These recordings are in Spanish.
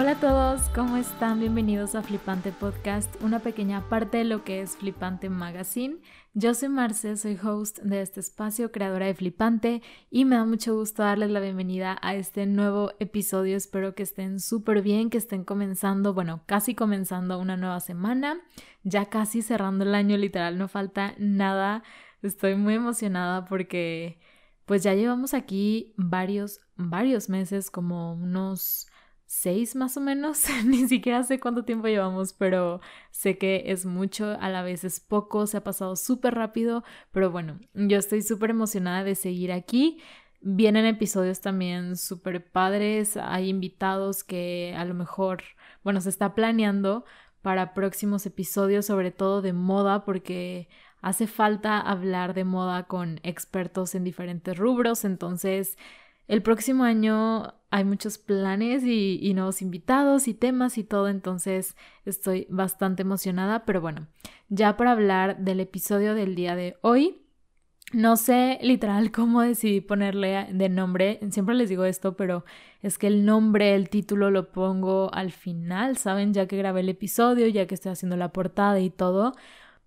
Hola a todos, ¿cómo están? Bienvenidos a Flipante Podcast, una pequeña parte de lo que es Flipante Magazine. Yo soy Marce, soy host de este espacio, creadora de Flipante, y me da mucho gusto darles la bienvenida a este nuevo episodio. Espero que estén súper bien, que estén comenzando, bueno, casi comenzando una nueva semana, ya casi cerrando el año, literal, no falta nada. Estoy muy emocionada porque pues ya llevamos aquí varios, varios meses, como unos seis más o menos, ni siquiera sé cuánto tiempo llevamos, pero sé que es mucho, a la vez es poco, se ha pasado súper rápido, pero bueno, yo estoy súper emocionada de seguir aquí. Vienen episodios también súper padres, hay invitados que a lo mejor, bueno, se está planeando para próximos episodios, sobre todo de moda, porque hace falta hablar de moda con expertos en diferentes rubros, entonces el próximo año hay muchos planes y, nuevos invitados y temas y todo, entonces estoy bastante emocionada, pero bueno, ya para hablar del episodio del día de hoy, no sé literal cómo decidí ponerle de nombre, siempre les digo esto, pero es que el nombre, el título lo pongo al final, ¿saben? Ya que grabé el episodio, ya que estoy haciendo la portada y todo,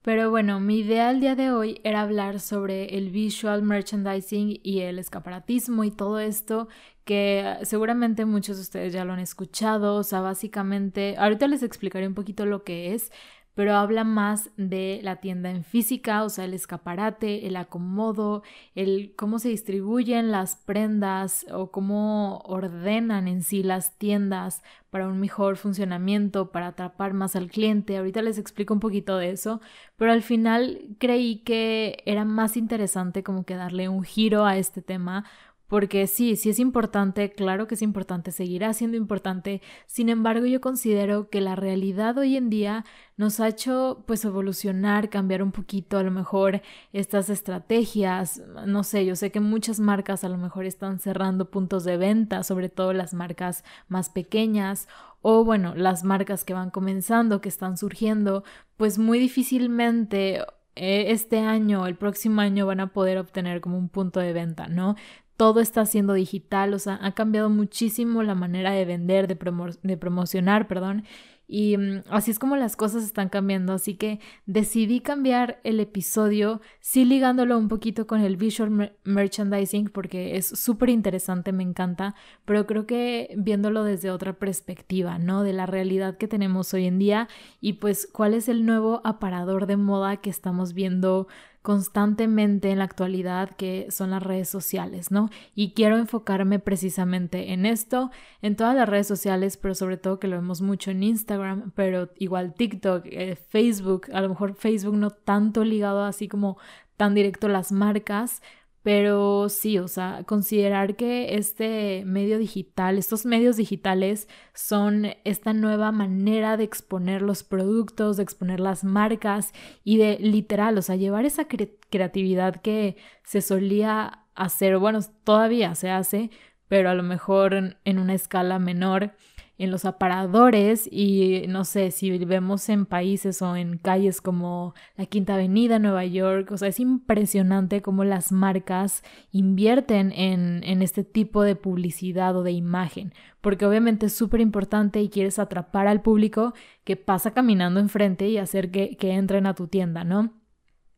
pero bueno, mi idea el día de hoy era hablar sobre el visual merchandising y el escaparatismo y todo esto que seguramente muchos de ustedes ya lo han escuchado, o sea, básicamente, ahorita les explicaré un poquito lo que es, pero habla más de la tienda en física, o sea, el escaparate, el acomodo, el cómo se distribuyen las prendas o cómo ordenan en sí las tiendas para un mejor funcionamiento, para atrapar más al cliente. Ahorita les explico un poquito de eso, pero al final creí que era más interesante como que darle un giro a este tema porque sí, sí es importante, claro que es importante, seguirá siendo importante, sin embargo yo considero que la realidad hoy en día nos ha hecho pues evolucionar, cambiar un poquito a lo mejor estas estrategias, no sé, yo sé que muchas marcas a lo mejor están cerrando puntos de venta, sobre todo las marcas más pequeñas o bueno, las marcas que van comenzando, que están surgiendo, pues muy difícilmente eh, este año, el próximo año van a poder obtener como un punto de venta, ¿no? Todo está siendo digital, o sea, ha cambiado muchísimo la manera de vender, de, promocionar, perdón, y mm, así es como las cosas están cambiando, así que decidí cambiar el episodio, sí ligándolo un poquito con el visual merchandising porque es súper interesante, me encanta, pero creo que viéndolo desde otra perspectiva, ¿no? De la realidad que tenemos hoy en día y pues cuál es el nuevo aparador de moda que estamos viendo constantemente en la actualidad que son las redes sociales, ¿no? Y quiero enfocarme precisamente en esto, en todas las redes sociales, pero sobre todo que lo vemos mucho en Instagram, pero igual TikTok, eh, Facebook, a lo mejor Facebook no tanto ligado así como tan directo las marcas, pero sí, o sea, considerar que este medio digital, estos medios digitales son esta nueva manera de exponer los productos, de exponer las marcas y de literal, o sea, llevar esa creatividad que se solía hacer, bueno, todavía se hace, pero a lo mejor en una escala menor en los aparadores y no sé si vivemos en países o en calles como la Quinta Avenida, Nueva York, o sea, es impresionante cómo las marcas invierten en, en este tipo de publicidad o de imagen, porque obviamente es súper importante y quieres atrapar al público que pasa caminando enfrente y hacer que, que entren a tu tienda, ¿no?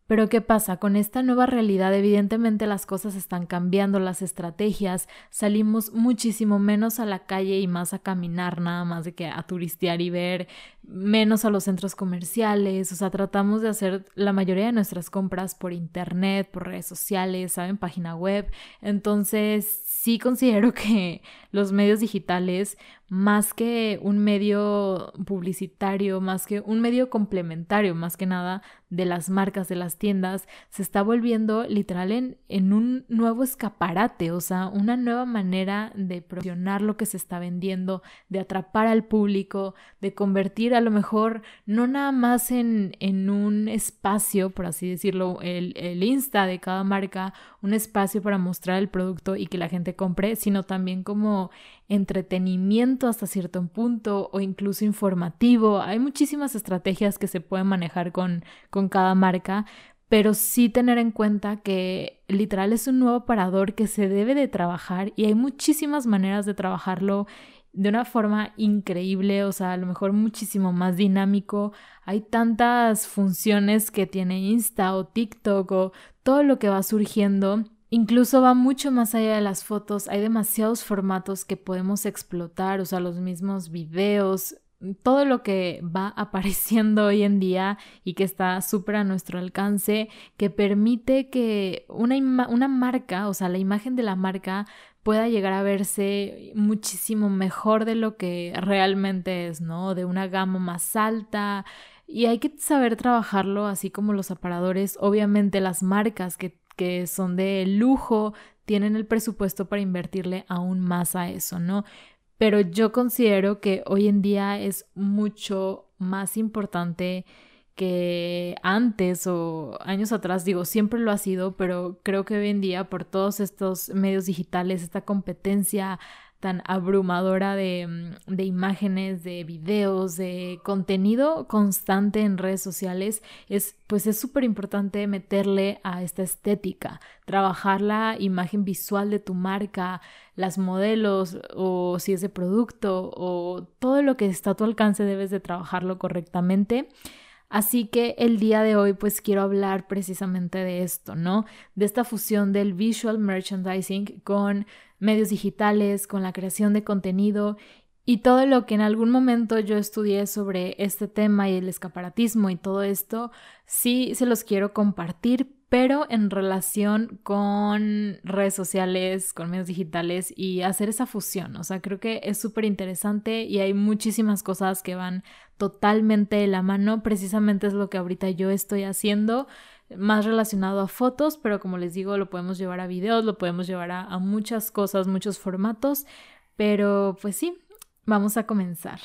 Pero ¿qué pasa? Con esta nueva realidad evidentemente las cosas están cambiando, las estrategias, salimos muchísimo menos a la calle y más a caminar nada más de que a turistear y ver, menos a los centros comerciales, o sea, tratamos de hacer la mayoría de nuestras compras por internet, por redes sociales, ¿saben? Página web. Entonces, sí considero que los medios digitales, más que un medio publicitario, más que un medio complementario, más que nada de las marcas, de las tiendas, se está volviendo literal en, en un nuevo escaparate, o sea, una nueva manera de promocionar lo que se está vendiendo, de atrapar al público, de convertir a lo mejor no nada más en, en un espacio, por así decirlo, el, el Insta de cada marca, un espacio para mostrar el producto y que la gente compre, sino también como entretenimiento hasta cierto punto o incluso informativo. Hay muchísimas estrategias que se pueden manejar con, con cada marca, pero sí tener en cuenta que literal es un nuevo parador que se debe de trabajar y hay muchísimas maneras de trabajarlo de una forma increíble, o sea, a lo mejor muchísimo más dinámico. Hay tantas funciones que tiene Insta o TikTok o todo lo que va surgiendo. Incluso va mucho más allá de las fotos, hay demasiados formatos que podemos explotar, o sea, los mismos videos, todo lo que va apareciendo hoy en día y que está súper a nuestro alcance, que permite que una, una marca, o sea, la imagen de la marca pueda llegar a verse muchísimo mejor de lo que realmente es, ¿no? De una gama más alta. Y hay que saber trabajarlo así como los aparadores. Obviamente las marcas que, que son de lujo tienen el presupuesto para invertirle aún más a eso, ¿no? Pero yo considero que hoy en día es mucho más importante que antes o años atrás, digo, siempre lo ha sido, pero creo que hoy en día por todos estos medios digitales, esta competencia tan abrumadora de, de, imágenes, de videos, de contenido constante en redes sociales, es pues es súper importante meterle a esta estética, trabajar la imagen visual de tu marca, las modelos o si es de producto o todo lo que está a tu alcance debes de trabajarlo correctamente. Así que el día de hoy pues quiero hablar precisamente de esto, ¿no? De esta fusión del visual merchandising con medios digitales, con la creación de contenido y todo lo que en algún momento yo estudié sobre este tema y el escaparatismo y todo esto, sí se los quiero compartir, pero en relación con redes sociales, con medios digitales y hacer esa fusión. O sea, creo que es súper interesante y hay muchísimas cosas que van totalmente de la mano. Precisamente es lo que ahorita yo estoy haciendo más relacionado a fotos, pero como les digo, lo podemos llevar a videos, lo podemos llevar a, muchas cosas, muchos formatos. Pero pues sí, vamos a comenzar.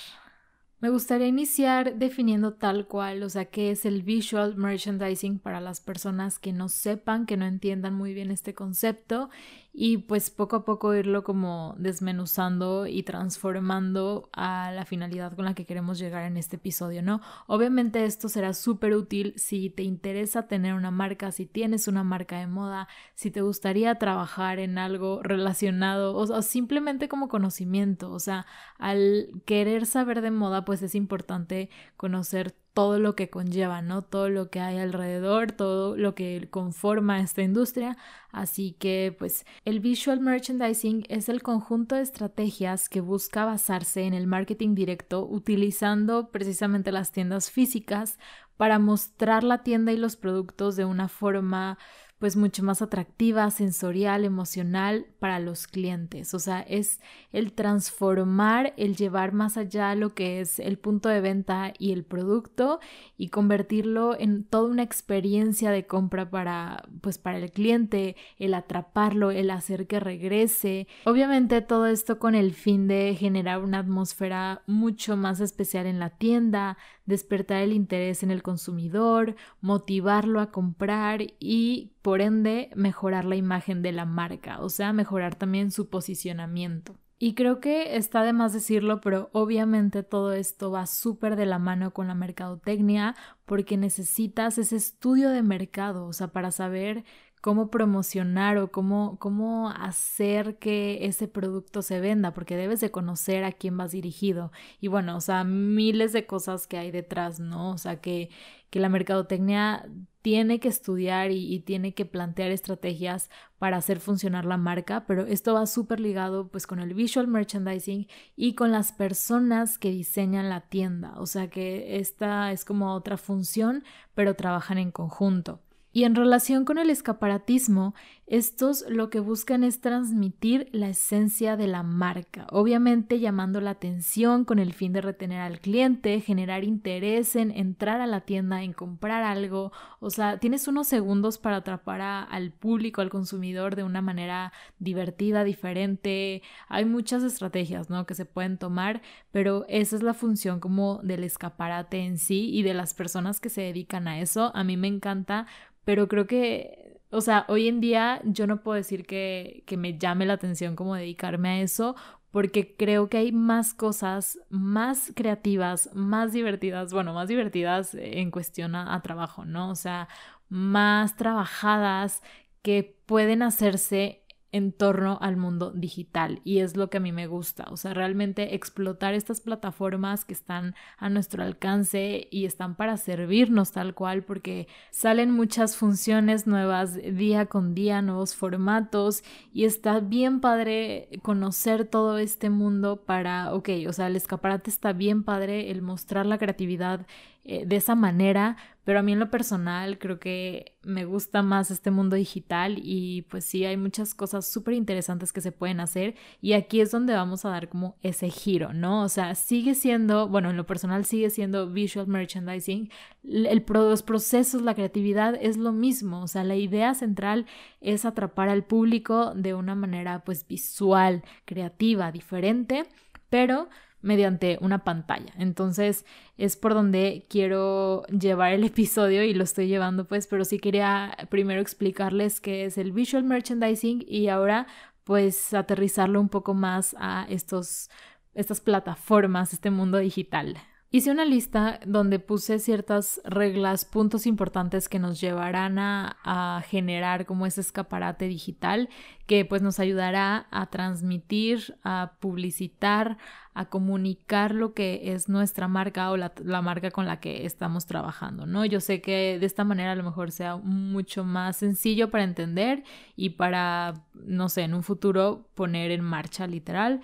Me gustaría iniciar definiendo tal cual, o sea, qué es el visual merchandising para las personas que no sepan, que no entiendan muy bien este concepto y pues poco a poco irlo como desmenuzando y transformando a la finalidad con la que queremos llegar en este episodio, ¿no? Obviamente esto será súper útil si te interesa tener una marca, si tienes una marca de moda, si te gustaría trabajar en algo relacionado o, o simplemente como conocimiento, o sea, al querer saber de moda pues es importante conocer todo lo que conlleva, ¿no? Todo lo que hay alrededor, todo lo que conforma esta industria. Así que, pues, el visual merchandising es el conjunto de estrategias que busca basarse en el marketing directo utilizando precisamente las tiendas físicas para mostrar la tienda y los productos de una forma pues mucho más atractiva, sensorial, emocional para los clientes. O sea, es el transformar, el llevar más allá lo que es el punto de venta y el producto y convertirlo en toda una experiencia de compra para pues para el cliente, el atraparlo, el hacer que regrese. Obviamente todo esto con el fin de generar una atmósfera mucho más especial en la tienda, despertar el interés en el consumidor, motivarlo a comprar y por ende mejorar la imagen de la marca, o sea, mejorar también su posicionamiento. Y creo que está de más decirlo, pero obviamente todo esto va súper de la mano con la mercadotecnia porque necesitas ese estudio de mercado, o sea, para saber cómo promocionar o cómo, cómo hacer que ese producto se venda, porque debes de conocer a quién vas dirigido. Y bueno, o sea, miles de cosas que hay detrás, ¿no? O sea, que, que la mercadotecnia tiene que estudiar y, tiene que plantear estrategias para hacer funcionar la marca, pero esto va súper ligado pues con el visual merchandising y con las personas que diseñan la tienda, o sea que esta es como otra función, pero trabajan en conjunto. Y en relación con el escaparatismo, estos lo que buscan es transmitir la esencia de la marca, obviamente llamando la atención con el fin de retener al cliente, generar interés en entrar a la tienda, en comprar algo, o sea, tienes unos segundos para atrapar al público, al consumidor de una manera divertida, diferente. Hay muchas estrategias, ¿no? que se pueden tomar, pero esa es la función como del escaparate en sí y de las personas que se dedican a eso. A mí me encanta pero creo que, o sea, hoy en día yo no puedo decir que, que me llame la atención como dedicarme a eso, porque creo que hay más cosas más creativas, más divertidas, bueno, más divertidas en cuestión a, trabajo, ¿no? O sea, más trabajadas que pueden hacerse en torno al mundo digital y es lo que a mí me gusta, o sea, realmente explotar estas plataformas que están a nuestro alcance y están para servirnos tal cual porque salen muchas funciones nuevas día con día, nuevos formatos y está bien padre conocer todo este mundo para, ok, o sea, el escaparate está bien padre, el mostrar la creatividad eh, de esa manera, pero a mí en lo personal creo que me gusta más este mundo digital y pues sí, hay muchas cosas súper interesantes que se pueden hacer y aquí es donde vamos a dar como ese giro, ¿no? O sea, sigue siendo, bueno, en lo personal sigue siendo visual merchandising, el, los procesos, la creatividad es lo mismo, o sea, la idea central es atrapar al público de una manera pues visual, creativa, diferente, pero mediante una pantalla. Entonces es por donde quiero llevar el episodio y lo estoy llevando pues, pero sí quería primero explicarles qué es el visual merchandising y ahora pues aterrizarlo un poco más a estos, estas plataformas, este mundo digital. Hice una lista donde puse ciertas reglas, puntos importantes que nos llevarán a, generar como ese escaparate digital que pues nos ayudará a transmitir, a publicitar, a comunicar lo que es nuestra marca o la, la, marca con la que estamos trabajando, ¿no? Yo sé que de esta manera a lo mejor sea mucho más sencillo para entender y para, no sé, en un futuro poner en marcha literal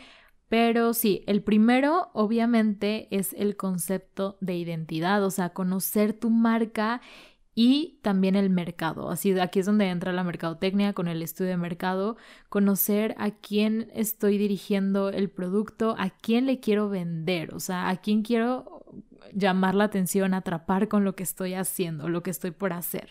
pero sí, el primero obviamente es el concepto de identidad, o sea, conocer tu marca y también el mercado. Así aquí es donde entra la mercadotecnia con el estudio de mercado, conocer a quién estoy dirigiendo el producto, a quién le quiero vender, o sea, a quién quiero llamar la atención, atrapar con lo que estoy haciendo, lo que estoy por hacer.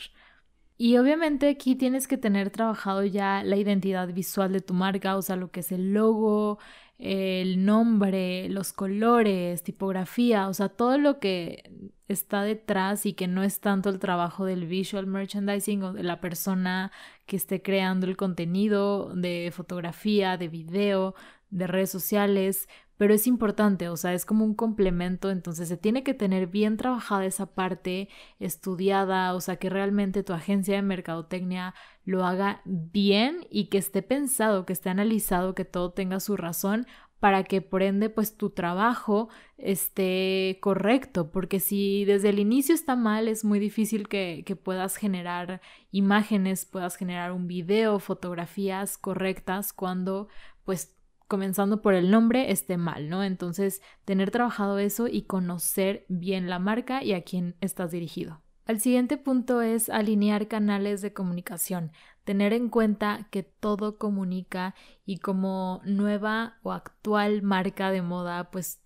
Y obviamente aquí tienes que tener trabajado ya la identidad visual de tu marca, o sea, lo que es el logo, el nombre, los colores, tipografía, o sea, todo lo que está detrás y que no es tanto el trabajo del visual merchandising o de la persona que esté creando el contenido de fotografía, de video, de redes sociales, pero es importante, o sea, es como un complemento, entonces se tiene que tener bien trabajada esa parte, estudiada, o sea, que realmente tu agencia de mercadotecnia lo haga bien y que esté pensado, que esté analizado, que todo tenga su razón para que por ende pues tu trabajo esté correcto, porque si desde el inicio está mal es muy difícil que, que puedas generar imágenes, puedas generar un video, fotografías correctas cuando pues comenzando por el nombre esté mal, ¿no? Entonces, tener trabajado eso y conocer bien la marca y a quién estás dirigido. El siguiente punto es alinear canales de comunicación, tener en cuenta que todo comunica y como nueva o actual marca de moda, pues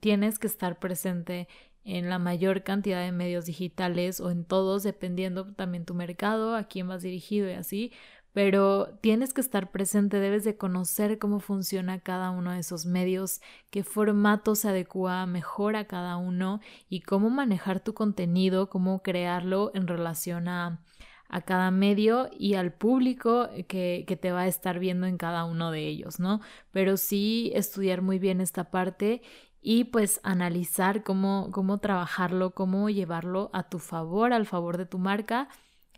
tienes que estar presente en la mayor cantidad de medios digitales o en todos, dependiendo también tu mercado, a quién vas dirigido y así, pero tienes que estar presente, debes de conocer cómo funciona cada uno de esos medios, qué formato se adecua mejor a cada uno y cómo manejar tu contenido, cómo crearlo en relación a, a cada medio y al público que, que, te va a estar viendo en cada uno de ellos, ¿no? Pero sí estudiar muy bien esta parte y pues analizar cómo, cómo trabajarlo, cómo llevarlo a tu favor, al favor de tu marca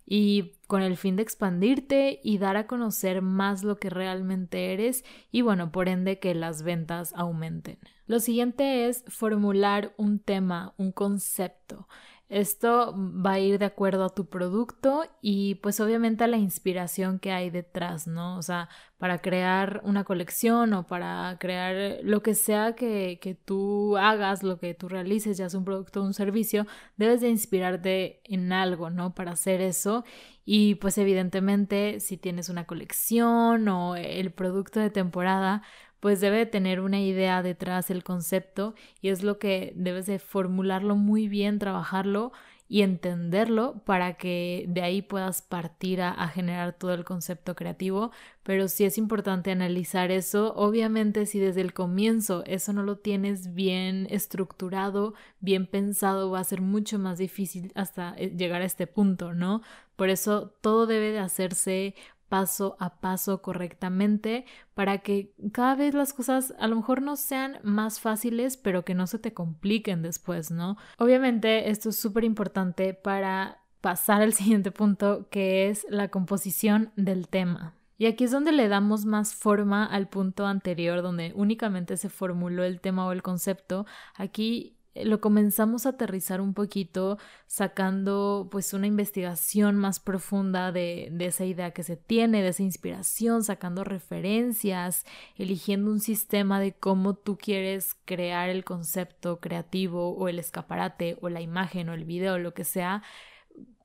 y con el fin de expandirte y dar a conocer más lo que realmente eres y bueno, por ende que las ventas aumenten. Lo siguiente es formular un tema, un concepto. Esto va a ir de acuerdo a tu producto y pues obviamente a la inspiración que hay detrás, ¿no? O sea, para crear una colección o para crear lo que sea que, que tú hagas, lo que tú realices, ya sea un producto o un servicio, debes de inspirarte en algo, ¿no? Para hacer eso y pues evidentemente si tienes una colección o el producto de temporada, pues debe tener una idea detrás el concepto y es lo que debes de formularlo muy bien, trabajarlo y entenderlo para que de ahí puedas partir a, generar todo el concepto creativo, pero sí es importante analizar eso. Obviamente si desde el comienzo eso no lo tienes bien estructurado, bien pensado, va a ser mucho más difícil hasta eh, llegar a este punto, ¿no? Por eso todo debe de hacerse paso a paso correctamente para que cada vez las cosas a lo mejor no sean más fáciles, pero que no se te compliquen después, ¿no? Obviamente esto es súper importante para pasar al siguiente punto que es la composición del tema. Y aquí es donde le damos más forma al punto anterior, donde únicamente se formuló el tema o el concepto. Aquí lo comenzamos a aterrizar un poquito sacando pues una investigación más profunda de, de, esa idea que se tiene, de esa inspiración, sacando referencias, eligiendo un sistema de cómo tú quieres crear el concepto creativo o el escaparate o la imagen o el video, lo que sea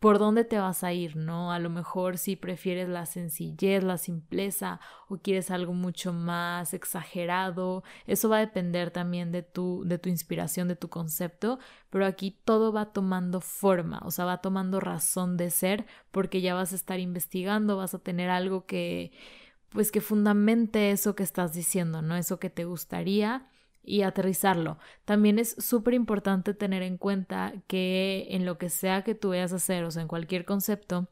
por dónde te vas a ir, ¿no? A lo mejor si prefieres la sencillez, la simpleza o quieres algo mucho más exagerado, eso va a depender también de tu de tu inspiración, de tu concepto, pero aquí todo va tomando forma, o sea, va tomando razón de ser porque ya vas a estar investigando, vas a tener algo que pues que fundamente eso que estás diciendo, ¿no? Eso que te gustaría y aterrizarlo. También es súper importante tener en cuenta que en lo que sea que tú vayas a hacer, o sea, en cualquier concepto,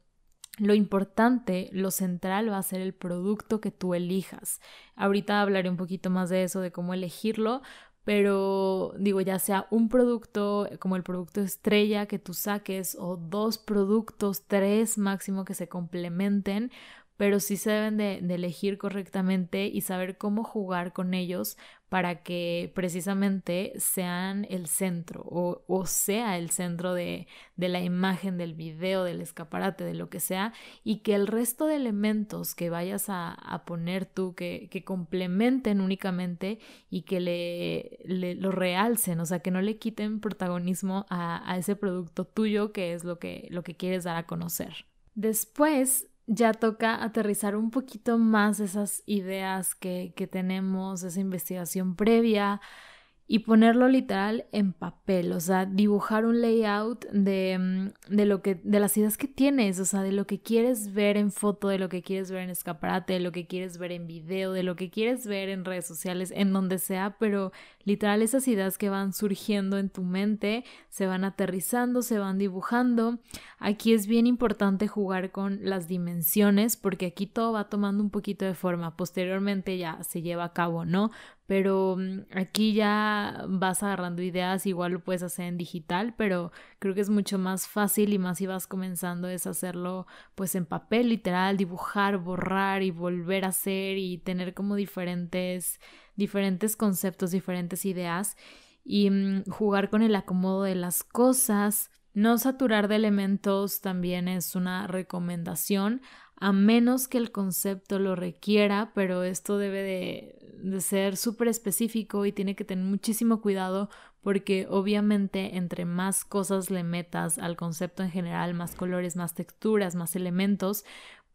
lo importante, lo central va a ser el producto que tú elijas. Ahorita hablaré un poquito más de eso, de cómo elegirlo, pero digo, ya sea un producto como el producto estrella que tú saques o dos productos, tres máximo que se complementen, pero sí se deben de, elegir correctamente y saber cómo jugar con ellos para que precisamente sean el centro o, sea el centro de, la imagen, del video, del escaparate, de lo que sea, y que el resto de elementos que vayas a, poner tú, que, complementen únicamente y que le, lo realcen, o sea, que no le quiten protagonismo a, a ese producto tuyo que es lo que, lo que quieres dar a conocer. Después ya toca aterrizar un poquito más esas ideas que, que tenemos, esa investigación previa, y ponerlo literal en papel, o sea, dibujar un layout de, mm, de, lo que, de las ideas que tienes, o sea, de lo que quieres ver en foto, de lo que quieres ver en escaparate, de lo que quieres ver en video, de lo que quieres ver en redes sociales, en donde sea, pero literal esas ideas que van surgiendo en tu mente se van aterrizando, se van dibujando. Aquí es bien importante jugar con las dimensiones porque aquí todo va tomando un poquito de forma, posteriormente ya se lleva a cabo, ¿no? Pero mm, aquí ya vas agarrando ideas, igual lo puedes hacer en digital, pero creo que es mucho más fácil y más si vas comenzando es hacerlo pues en papel literal, dibujar, borrar y volver a hacer y tener como diferentes diferentes conceptos, diferentes ideas y mm, jugar con el acomodo de las cosas. No saturar de elementos también es una recomendación, a menos que el concepto lo requiera, pero esto debe de ser súper específico y tiene que tener muchísimo cuidado porque obviamente entre más cosas le metas al concepto en general, más colores, más texturas, más elementos,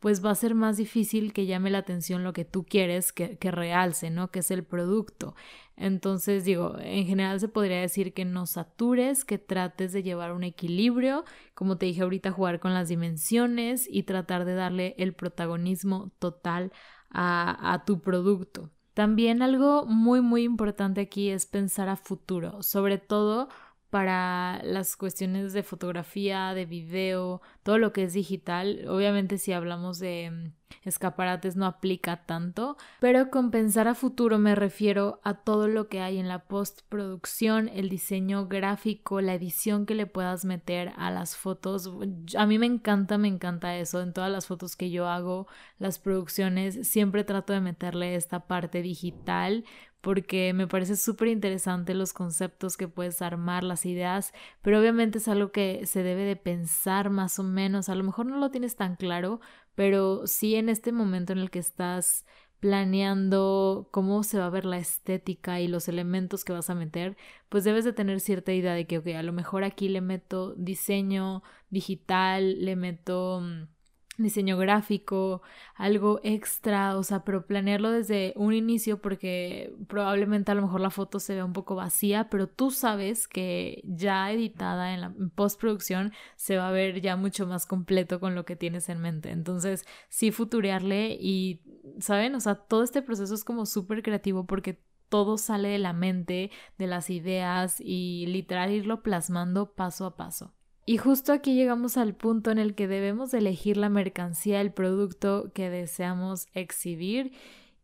pues va a ser más difícil que llame la atención lo que tú quieres que, que realce, ¿no? Que es el producto. Entonces, digo, en general se podría decir que no satures, que trates de llevar un equilibrio, como te dije ahorita, jugar con las dimensiones y tratar de darle el protagonismo total a, a tu producto. También algo muy muy importante aquí es pensar a futuro, sobre todo para las cuestiones de fotografía, de video, todo lo que es digital. Obviamente si hablamos de mm, escaparates no aplica tanto, pero con pensar a futuro me refiero a todo lo que hay en la postproducción, el diseño gráfico, la edición que le puedas meter a las fotos. A mí me encanta, me encanta eso. En todas las fotos que yo hago, las producciones, siempre trato de meterle esta parte digital porque me parece súper interesante los conceptos que puedes armar, las ideas, pero obviamente es algo que se debe de pensar más o menos, a lo mejor no lo tienes tan claro, pero sí en este momento en el que estás planeando cómo se va a ver la estética y los elementos que vas a meter, pues debes de tener cierta idea de que, ok, a lo mejor aquí le meto diseño digital, le meto mm, diseño gráfico, algo extra, o sea, pero planearlo desde un inicio porque probablemente a lo mejor la foto se vea un poco vacía, pero tú sabes que ya editada en la postproducción se va a ver ya mucho más completo con lo que tienes en mente. Entonces, sí futurearle y, ¿saben? O sea, todo este proceso es como súper creativo porque todo sale de la mente, de las ideas y literal irlo plasmando paso a paso. Y justo aquí llegamos al punto en el que debemos elegir la mercancía, el producto que deseamos exhibir.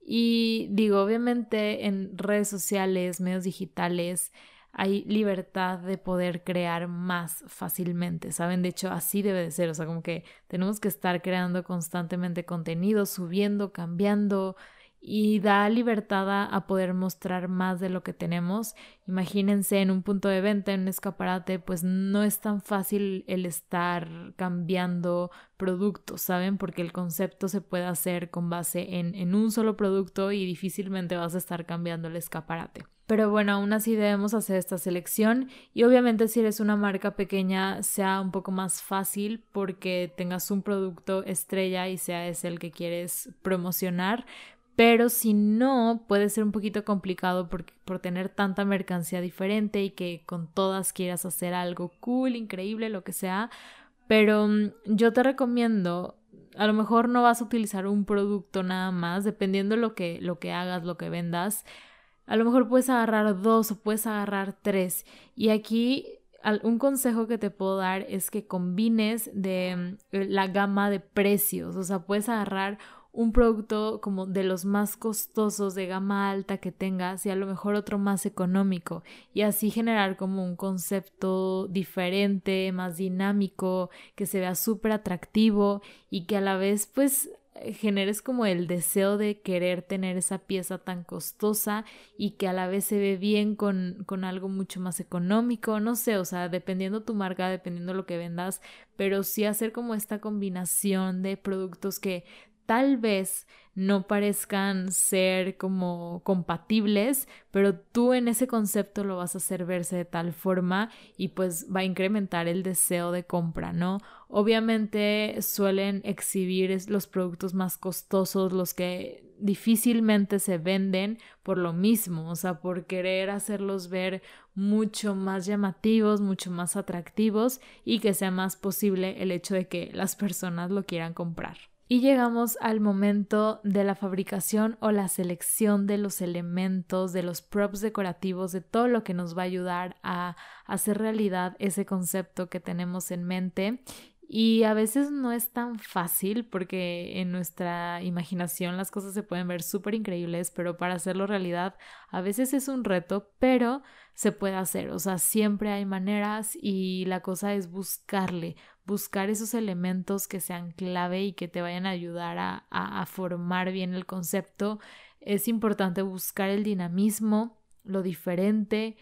Y digo, obviamente en redes sociales, medios digitales, hay libertad de poder crear más fácilmente, ¿saben? De hecho, así debe de ser, o sea, como que tenemos que estar creando constantemente contenido, subiendo, cambiando, y da libertad a, poder mostrar más de lo que tenemos. Imagínense en un punto de venta, en un escaparate, pues no es tan fácil el estar cambiando productos, ¿saben? Porque el concepto se puede hacer con base en, en un solo producto y difícilmente vas a estar cambiando el escaparate. Pero bueno, aún así debemos hacer esta selección y obviamente si eres una marca pequeña sea un poco más fácil porque tengas un producto estrella y sea ese el que quieres promocionar, pero si no, puede ser un poquito complicado por, por tener tanta mercancía diferente y que con todas quieras hacer algo cool, increíble, lo que sea. Pero mm, yo te recomiendo, a lo mejor no vas a utilizar un producto nada más, dependiendo lo que, lo que hagas, lo que vendas. A lo mejor puedes agarrar dos o puedes agarrar tres. Y aquí un consejo que te puedo dar es que combines de mm, la gama de precios. O sea, puedes agarrar un producto como de los más costosos de gama alta que tengas y a lo mejor otro más económico y así generar como un concepto diferente, más dinámico, que se vea súper atractivo y que a la vez pues generes como el deseo de querer tener esa pieza tan costosa y que a la vez se ve bien con, con algo mucho más económico, no sé, o sea, dependiendo tu marca, dependiendo lo que vendas, pero sí hacer como esta combinación de productos que tal vez no parezcan ser como compatibles, pero tú en ese concepto lo vas a hacer verse de tal forma y pues va a incrementar el deseo de compra, ¿no? Obviamente suelen exhibir los productos más costosos, los que difícilmente se venden por lo mismo, o sea, por querer hacerlos ver mucho más llamativos, mucho más atractivos y que sea más posible el hecho de que las personas lo quieran comprar. Y llegamos al momento de la fabricación o la selección de los elementos, de los props decorativos, de todo lo que nos va a ayudar a hacer realidad ese concepto que tenemos en mente. Y a veces no es tan fácil porque en nuestra imaginación las cosas se pueden ver súper increíbles, pero para hacerlo realidad a veces es un reto, pero se puede hacer. O sea, siempre hay maneras y la cosa es buscarle, buscar esos elementos que sean clave y que te vayan a ayudar a, formar bien el concepto. Es importante buscar el dinamismo, lo diferente,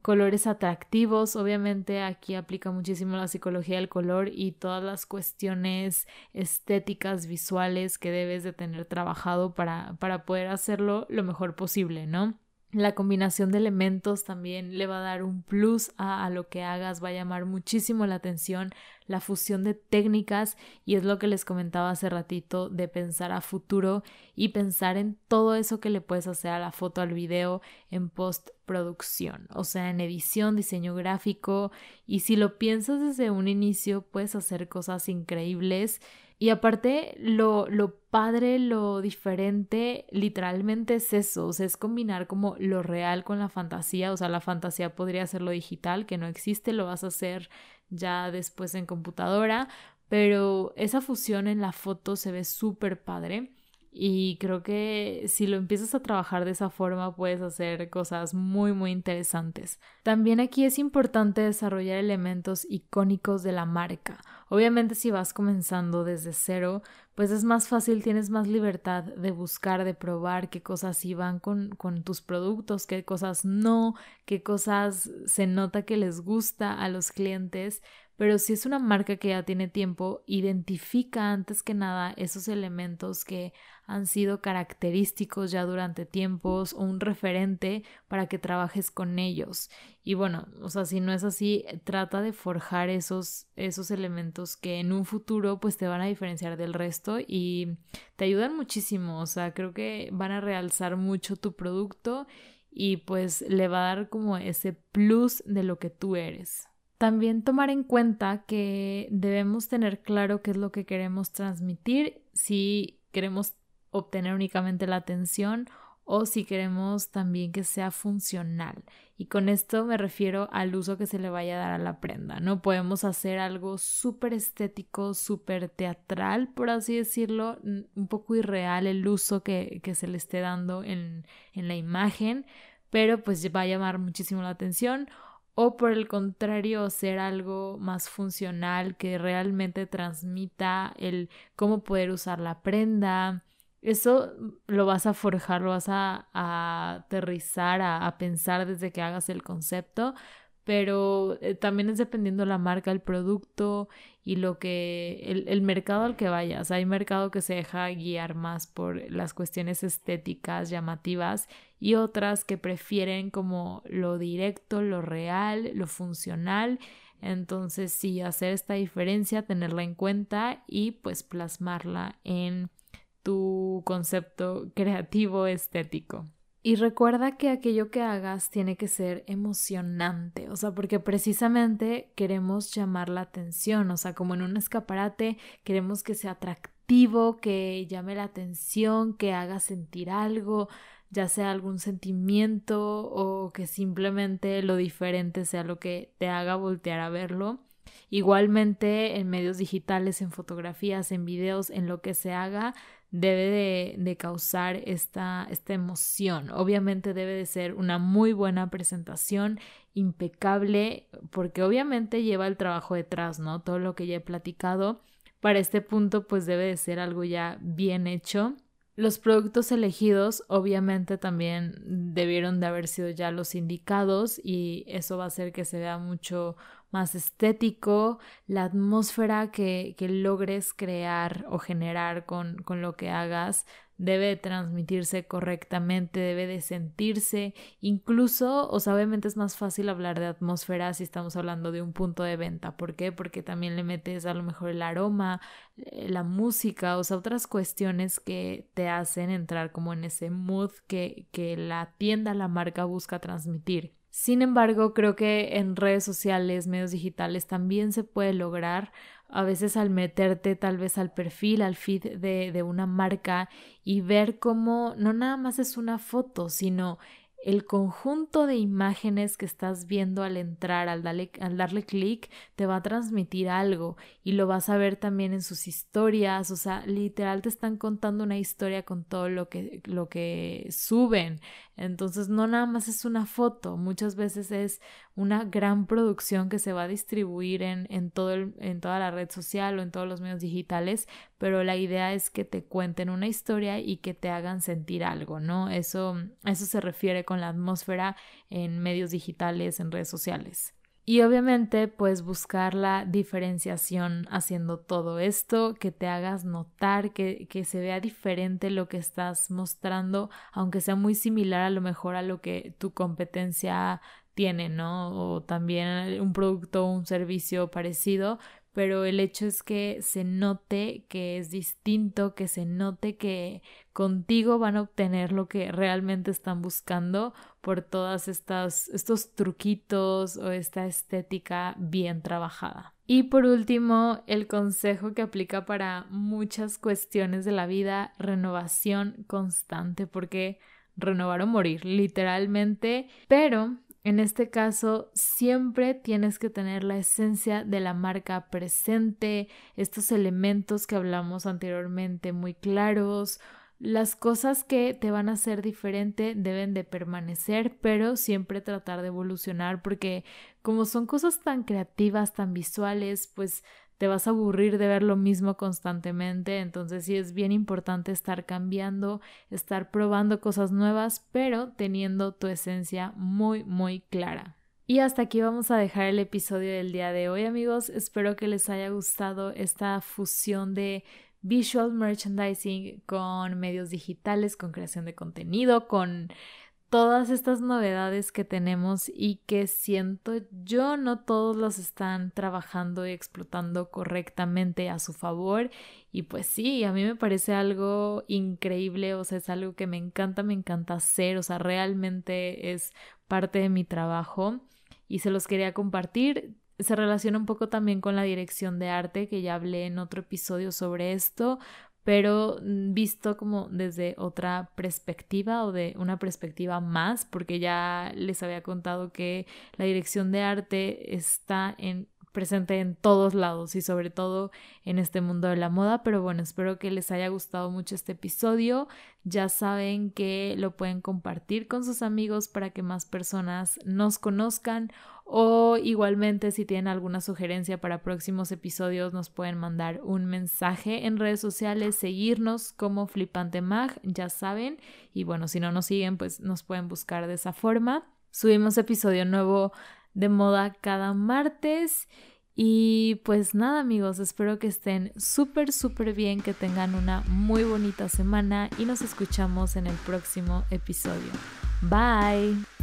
colores atractivos. Obviamente aquí aplica muchísimo la psicología del color y todas las cuestiones estéticas, visuales que debes de tener trabajado para, para poder hacerlo lo mejor posible, ¿no? La combinación de elementos también le va a dar un plus a, a, lo que hagas, va a llamar muchísimo la atención, la fusión de técnicas y es lo que les comentaba hace ratito de pensar a futuro y pensar en todo eso que le puedes hacer a la foto, al video en postproducción, o sea, en edición, diseño gráfico y si lo piensas desde un inicio puedes hacer cosas increíbles y aparte, lo, lo padre, lo diferente, literalmente es eso, o sea, es combinar como lo real con la fantasía, o sea, la fantasía podría ser lo digital, que no existe, lo vas a hacer ya después en computadora, pero esa fusión en la foto se ve súper padre. Y creo que si lo empiezas a trabajar de esa forma puedes hacer cosas muy muy interesantes. También aquí es importante desarrollar elementos icónicos de la marca. Obviamente si vas comenzando desde cero, pues es más fácil, tienes más libertad de buscar, de probar qué cosas sí van con, con tus productos, qué cosas no, qué cosas se nota que les gusta a los clientes pero si es una marca que ya tiene tiempo, identifica antes que nada esos elementos que han sido característicos ya durante tiempos o un referente para que trabajes con ellos. Y bueno, o sea, si no es así, trata de forjar esos, esos elementos que en un futuro pues te van a diferenciar del resto y te ayudan muchísimo. O sea, creo que van a realzar mucho tu producto y pues le va a dar como ese plus de lo que tú eres. También tomar en cuenta que debemos tener claro qué es lo que queremos transmitir, si queremos obtener únicamente la atención o si queremos también que sea funcional. Y con esto me refiero al uso que se le vaya a dar a la prenda. No podemos hacer algo súper estético, súper teatral, por así decirlo, un poco irreal el uso que, que se le esté dando en, en la imagen, pero pues va a llamar muchísimo la atención o por el contrario ser algo más funcional que realmente transmita el cómo poder usar la prenda. Eso lo vas a forjar, lo vas a, aterrizar, a, a, pensar desde que hagas el concepto, pero eh, también es dependiendo la marca, el producto y lo que el, el, mercado al que vayas. Hay mercado que se deja guiar más por las cuestiones estéticas llamativas y otras que prefieren como lo directo, lo real, lo funcional. Entonces sí, hacer esta diferencia, tenerla en cuenta y pues plasmarla en tu concepto creativo estético. Y recuerda que aquello que hagas tiene que ser emocionante, o sea, porque precisamente queremos llamar la atención, o sea, como en un escaparate, queremos que sea atractivo, que llame la atención, que haga sentir algo, ya sea algún sentimiento o que simplemente lo diferente sea lo que te haga voltear a verlo. Igualmente en medios digitales, en fotografías, en videos, en lo que se haga, debe de, causar esta, esta emoción. Obviamente debe de ser una muy buena presentación, impecable, porque obviamente lleva el trabajo detrás, ¿no? Todo lo que ya he platicado. Para este punto, pues debe de ser algo ya bien hecho. Los productos elegidos obviamente también debieron de haber sido ya los indicados y eso va a hacer que se vea mucho más estético, la atmósfera que, que logres crear o generar con, con lo que hagas debe transmitirse correctamente, debe de sentirse, incluso, o sea, obviamente es más fácil hablar de atmósfera si estamos hablando de un punto de venta. ¿Por qué? Porque también le metes a lo mejor el aroma, eh, la música, o sea, otras cuestiones que te hacen entrar como en ese mood que, que la tienda, la marca busca transmitir. Sin embargo, creo que en redes sociales, medios digitales, también se puede lograr a veces al meterte tal vez al perfil, al feed de, de una marca y ver cómo no nada más es una foto, sino el conjunto de imágenes que estás viendo al entrar, al darle, al darle clic, te va a transmitir algo y lo vas a ver también en sus historias, o sea, literal te están contando una historia con todo lo que, lo que suben. Entonces no nada más es una foto, muchas veces es una gran producción que se va a distribuir en, en, todo en toda la red social o en todos los medios digitales, pero la idea es que te cuenten una historia y que te hagan sentir algo, ¿no? Eso, eso se refiere con la atmósfera en medios digitales, en redes sociales. Y obviamente, pues buscar la diferenciación haciendo todo esto, que te hagas notar, que, que, se vea diferente lo que estás mostrando, aunque sea muy similar a lo mejor a lo que tu competencia tiene, ¿no? O también un producto o un servicio parecido, pero el hecho es que se note que es distinto, que se note que contigo van a obtener lo que realmente están buscando por todas estas estos truquitos o esta estética bien trabajada. Y por último, el consejo que aplica para muchas cuestiones de la vida, renovación constante, porque renovar o morir, literalmente, pero en este caso, siempre tienes que tener la esencia de la marca presente, estos elementos que hablamos anteriormente muy claros, las cosas que te van a hacer diferente deben de permanecer, pero siempre tratar de evolucionar porque como son cosas tan creativas, tan visuales, pues te vas a aburrir de ver lo mismo constantemente, entonces sí es bien importante estar cambiando, estar probando cosas nuevas, pero teniendo tu esencia muy, muy clara. Y hasta aquí vamos a dejar el episodio del día de hoy amigos, espero que les haya gustado esta fusión de visual merchandising con medios digitales, con creación de contenido, con todas estas novedades que tenemos y que siento yo no todos los están trabajando y explotando correctamente a su favor y pues sí, a mí me parece algo increíble, o sea, es algo que me encanta, me encanta hacer, o sea, realmente es parte de mi trabajo y se los quería compartir. Se relaciona un poco también con la dirección de arte, que ya hablé en otro episodio sobre esto, pero mm, visto como desde otra perspectiva o de una perspectiva más, porque ya les había contado que la dirección de arte está en presente en todos lados y sobre todo en este mundo de la moda. Pero bueno, espero que les haya gustado mucho este episodio. Ya saben que lo pueden compartir con sus amigos para que más personas nos conozcan o igualmente si tienen alguna sugerencia para próximos episodios nos pueden mandar un mensaje en redes sociales, seguirnos como Flipante Mag, ya saben. Y bueno, si no nos siguen pues nos pueden buscar de esa forma. Subimos episodio nuevo de moda cada martes. Y pues nada amigos, espero que estén súper, súper bien, que tengan una muy bonita semana y nos escuchamos en el próximo episodio. Bye.